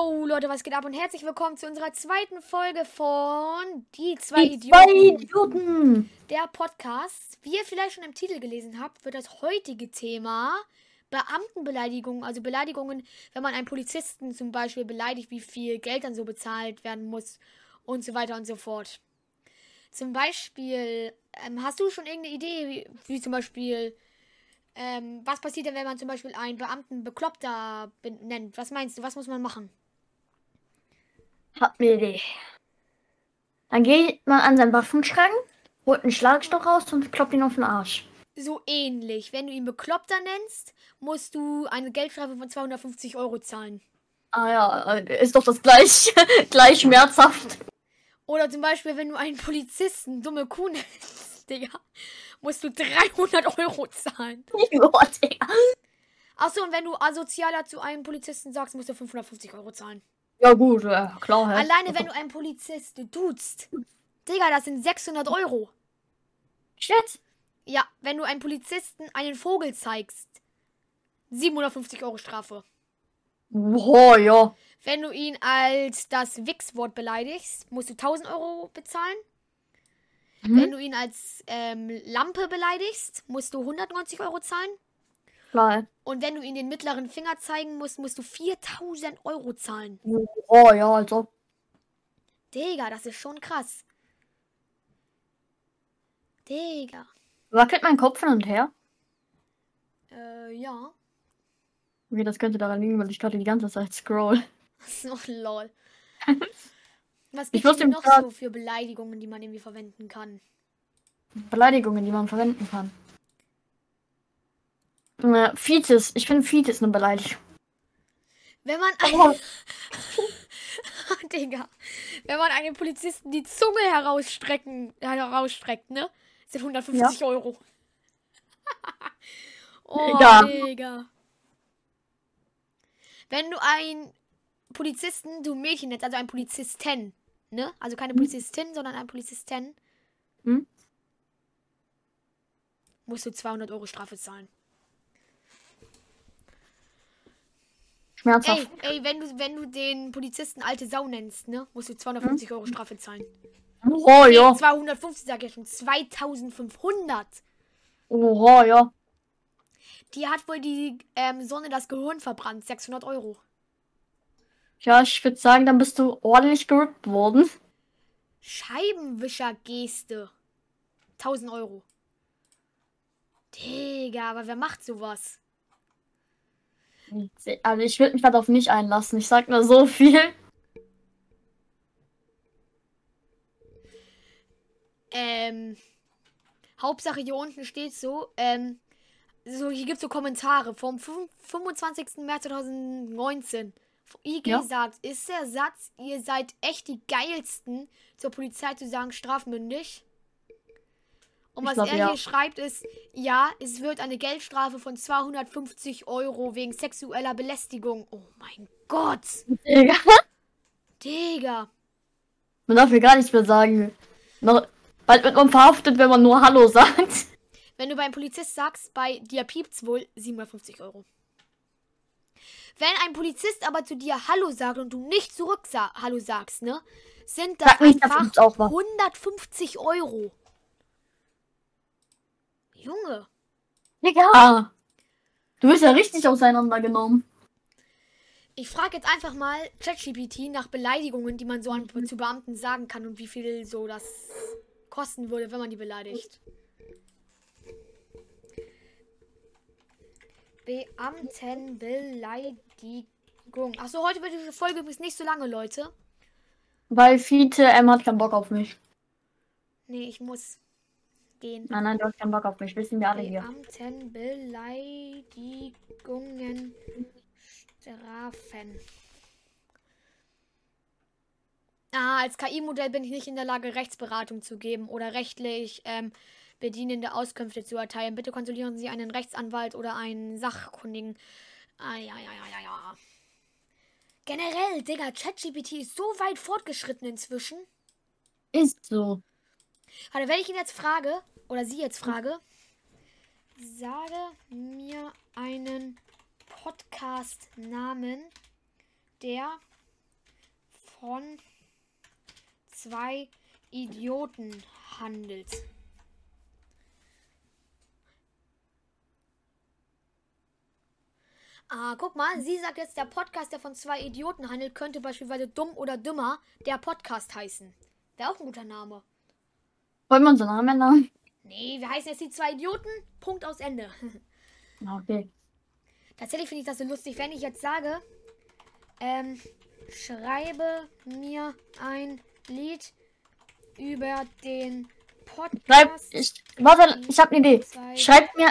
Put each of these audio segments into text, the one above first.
Yo Leute, was geht ab und herzlich willkommen zu unserer zweiten Folge von Die zwei Die Idioten. zwei Idioten. Der Podcast. Wie ihr vielleicht schon im Titel gelesen habt, wird das heutige Thema Beamtenbeleidigungen, also Beleidigungen, wenn man einen Polizisten zum Beispiel beleidigt, wie viel Geld dann so bezahlt werden muss und so weiter und so fort. Zum Beispiel, ähm, hast du schon irgendeine Idee, wie, wie zum Beispiel, ähm, was passiert denn, wenn man zum Beispiel einen Beamten Bekloppter benennt? Was meinst du, was muss man machen? Hab eine Idee. Dann geht man an seinen Waffenschrank, holt einen Schlagstock raus und kloppt ihn auf den Arsch. So ähnlich. Wenn du ihn Bekloppter nennst, musst du eine Geldstrafe von 250 Euro zahlen. Ah ja, äh, ist doch das gleich, gleich schmerzhaft. Oder zum Beispiel, wenn du einen Polizisten dumme Kuh nennst, Digga, musst du 300 Euro zahlen. Boah, Digga. Achso, und wenn du asozialer zu einem Polizisten sagst, musst du 550 Euro zahlen. Ja gut, äh, klar. hä? Alleine, wenn du einen Polizist duzt, Digga, das sind 600 Euro. Shit. Ja, wenn du einem Polizisten einen Vogel zeigst, 750 Euro Strafe. Boah, ja. Wenn du ihn als das Wix-Wort beleidigst, musst du 1000 Euro bezahlen. Wenn Hm? du ihn als ähm, Lampe beleidigst, musst du 190 Euro zahlen. Klar. Und wenn du ihm den mittleren Finger zeigen musst, musst du 4000 Euro zahlen. Boah, ja, also. Digga, das ist schon krass. Digga. Wackelt mein Kopf hin und her? Äh, ja. Okay, das könnte daran liegen, weil ich gerade die ganze Zeit scroll. So, lol. Was gibt es dem noch so für Beleidigungen, die man irgendwie verwenden kann? Beleidigungen, die man verwenden kann. Äh, Fites. Ich finde Fites eine Beleidigung. Wenn man Oh. Digga. Wenn man einem Polizisten die Zunge herausstrecken, herausstreckt, ne? Sind 150 Euro. oh, Digga. Digga. Wenn du einen Polizisten, du Mädchen nennst, also einen Polizisten, ne? Also keine Polizistin, sondern einen Polizisten, Hm? musst du 200 Euro Strafe zahlen. Schmerzhaft. Ey, ey, wenn du, wenn du den Polizisten alte Sau nennst, ne? Musst du 250 Euro Strafe zahlen. Oh, Nee, ja. 250 sag ich schon. 2500. Oh, ja. Die hat wohl die ähm, Sonne das Gehirn verbrannt. 600 Euro. Ja, ich würde sagen, dann bist du ordentlich gerippt worden. Scheibenwischer-Geste. 1000 Euro. Digga, aber wer macht sowas? Also ich würde mich darauf nicht einlassen. Ich sag nur so viel. Ähm. Hauptsache hier unten steht so, ähm, so, hier gibt es so Kommentare vom fünf- 25. März 2019. IG Ja. sagt, ist der Satz, ihr seid echt die geilsten, zur Polizei zu sagen, strafmündig? Und was glaub, er ja. hier schreibt ist, ja, es wird eine Geldstrafe von 250 Euro wegen sexueller Belästigung. Oh mein Gott, Digga. Digga. Man darf mir gar nichts mehr sagen. Noch, bald wird man verhaftet, wenn man nur Hallo sagt. Wenn du beim Polizist sagst, bei dir piept's wohl 750 Euro. Wenn ein Polizist aber zu dir Hallo sagt und du nicht zurück sa Hallo sagst, ne, sind das Sag nicht, das einfach was. 150 Euro. Junge, Digga. Du bist ja richtig auseinandergenommen. ich frage jetzt einfach mal ChatGPT nach Beleidigungen, die man so an, zu Beamten sagen kann und wie viel so das kosten würde, wenn man die beleidigt. Beamtenbeleidigung. Achso, heute wird die Folge übrigens nicht so lange, Leute. Weil Fiete, M hat keinen Bock auf mich. Nee, ich muss gehen. Nein, nein, du hast keinen Bock auf mich. Wissen wir alle hier. Beamtenbeleidigungen strafen. Ah, als KI-Modell bin ich nicht in der Lage, Rechtsberatung zu geben oder rechtlich ähm, bedienende Auskünfte zu erteilen. Bitte konsultieren Sie einen Rechtsanwalt oder einen Sachkundigen. Ah, ja, ja, ja, ja, ja. Generell, Digga, ChatGPT ist so weit fortgeschritten inzwischen. Ist so. Warte, wenn ich ihn jetzt frage, oder sie jetzt frage, sage mir einen Podcast-Namen, der von zwei Idioten handelt. Ah, guck mal, sie sagt jetzt, der Podcast, der von zwei Idioten handelt, könnte beispielsweise Dumm oder Dümmer der Podcast heißen. Wäre auch ein guter Name. Wollen wir unseren Namen ändern? Nee, wir heißen jetzt die zwei Idioten. Punkt aus Ende. Okay. Tatsächlich finde ich das so lustig, wenn ich jetzt sage, ähm, schreibe mir ein Lied über den Schreib, Podcast. ich, warte, ich habe eine Idee. Schreibt mir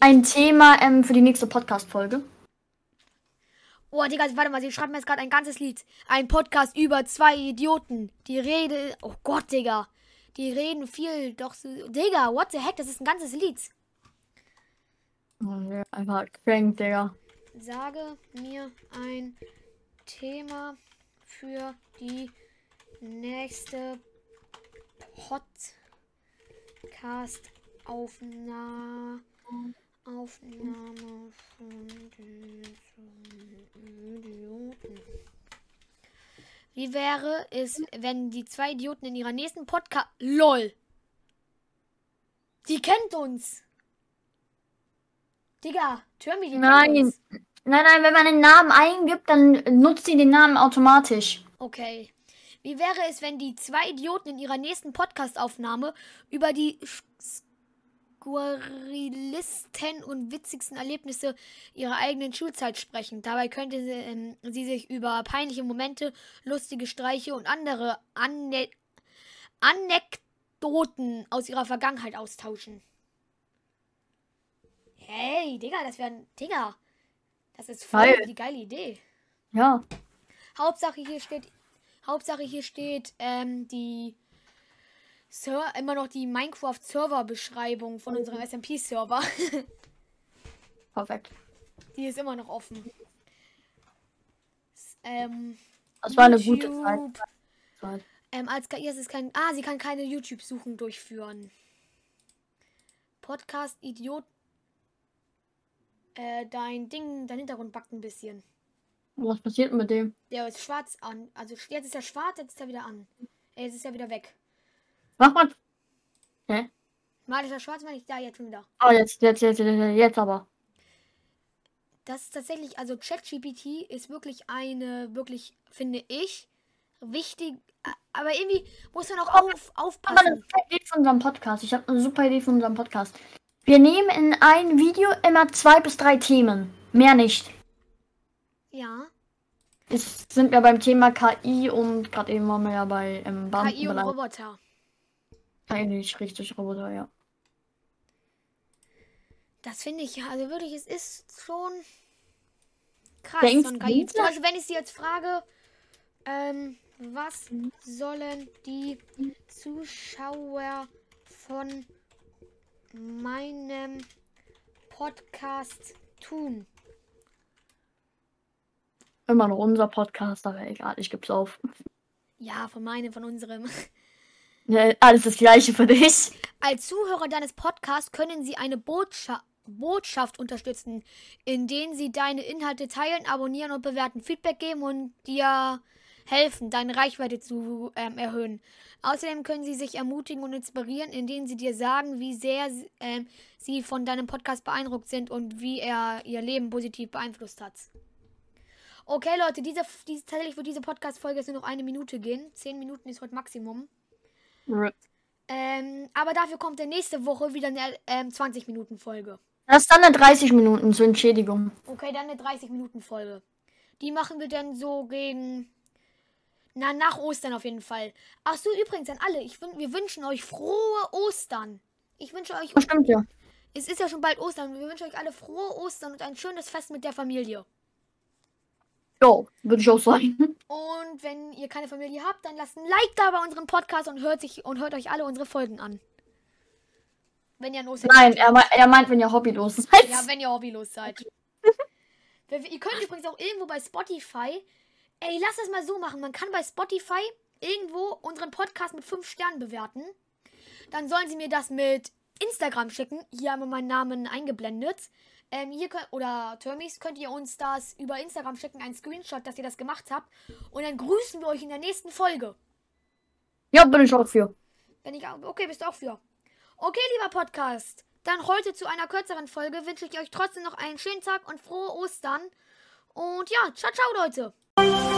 ein Thema ähm, für die nächste Podcast-Folge. Oh, Digga, warte mal, sie schreibt mir jetzt gerade ein ganzes Lied. Ein Podcast über zwei Idioten. Die Rede. Oh Gott, Digga. Die reden viel, doch so. Digga, what the heck? Das ist ein ganzes Lied. Einfach crank, Digga. Sage mir ein Thema für die nächste Podcast-Aufnahme. Aufnahme von diesen Idioten. Wie wäre es, wenn die zwei Idioten in ihrer nächsten Podcast. LOL! Die kennt uns! Digga, Törmi, die Nein. uns. Nein, nein, wenn man den Namen eingibt, dann nutzt sie den Namen automatisch. Okay. Wie wäre es, wenn die zwei Idioten in ihrer nächsten Podcast-Aufnahme über die sch- skurrilisten und witzigsten Erlebnisse ihrer eigenen Schulzeit sprechen? Dabei könnte sie, ähm, sie sich über peinliche Momente, lustige Streiche und andere Ane Anekdoten aus ihrer Vergangenheit austauschen. Hey, Digga, das wäre ein. Digga, das ist voll Geil. die geile Idee. Ja. Hauptsache hier steht, Hauptsache hier steht ähm, die Ser immer noch die Minecraft-Server-Beschreibung von unserem SMP-Server. Perfekt. die ist immer noch offen. Ähm, Das war eine gute YouTube. Zeit. Zeit. Ähm, als KI ist kein. Ah, sie kann keine YouTube-Suchen durchführen. Podcast Idiot. Äh, dein Ding, dein Hintergrund backt ein bisschen. Was passiert mit dem? Der ist schwarz an. Also jetzt ist er schwarz, jetzt ist er wieder an. Äh, Jetzt ist er wieder weg. Mach mal. Hä? Mal ist er schwarz, mal ich da jetzt schon wieder. Oh, jetzt, jetzt, jetzt, jetzt, jetzt aber. Das ist tatsächlich, also ChatGPT ist wirklich eine, wirklich, finde ich, wichtig. Aber irgendwie muss man auch auf, Ich habe eine aufpassen. super Idee für unseren Podcast. Ich habe eine super Idee für unseren Podcast. Wir nehmen in ein Video immer zwei bis drei Themen. Mehr nicht. Ja, Jetzt sind wir beim Thema KI und gerade eben waren wir ja bei ähm, KI und. Roboter. Nicht richtig Roboter, ja. Das finde ich, also wirklich, es ist schon krass. Denkst du KI. Zum Beispiel, wenn ich sie jetzt frage, ähm, was sollen die Zuschauer von meinem Podcast tun? Immer noch unser Podcast, aber egal, ich geb's auf. Ja, von meinem, von unserem. Alles das gleiche für dich. Als Zuhörer deines Podcasts können Sie eine Botscha Botschaft unterstützen, indem Sie deine Inhalte teilen, abonnieren und bewerten, Feedback geben und dir helfen, deine Reichweite zu ähm, erhöhen. Außerdem können Sie sich ermutigen und inspirieren, indem Sie dir sagen, wie sehr ähm, Sie von deinem Podcast beeindruckt sind und wie er Ihr Leben positiv beeinflusst hat. Okay, Leute, diese, diese, tatsächlich wird diese Podcast-Folge jetzt nur noch eine Minute gehen. Zehn Minuten ist heute Maximum. Ähm, aber dafür kommt dann nächste Woche wieder eine ähm, 20-Minuten-Folge. Das ist dann eine 30 Minuten zur Entschädigung. Okay, dann eine 30-Minuten-Folge. Die machen wir dann so gegen. Na, nach Ostern auf jeden Fall. Ach so, übrigens an alle. Ich, wir wünschen euch frohe Ostern. Ich wünsche euch. Stimmt ja. Es ist ja schon bald Ostern. Wir wünschen euch alle frohe Ostern und ein schönes Fest mit der Familie. Jo, würde ich auch sagen. Und wenn ihr keine Familie habt, dann lasst ein Like da bei unserem Podcast und hört, sich, und hört euch alle unsere Folgen an. Wenn ihr an Ostern. Nein, er, mei- er meint, wenn ihr hobbylos seid. Ja, wenn ihr hobbylos seid. Ihr könnt übrigens auch irgendwo bei Spotify. Ey, lass das mal so machen. Man kann bei Spotify irgendwo unseren Podcast mit 5 Sternen bewerten. Dann sollen sie mir das mit Instagram schicken. Hier haben wir meinen Namen eingeblendet. Ähm, hier könnt, oder Termis könnt ihr uns das über Instagram schicken, einen Screenshot, dass ihr das gemacht habt. Und dann grüßen wir euch in der nächsten Folge. Ja, bin ich auch für. Wenn ich auch, okay, bist du auch für. Okay, lieber Podcast. Dann heute zu einer kürzeren Folge wünsche ich euch trotzdem noch einen schönen Tag und frohe Ostern. Und ja, ciao, ciao, Leute.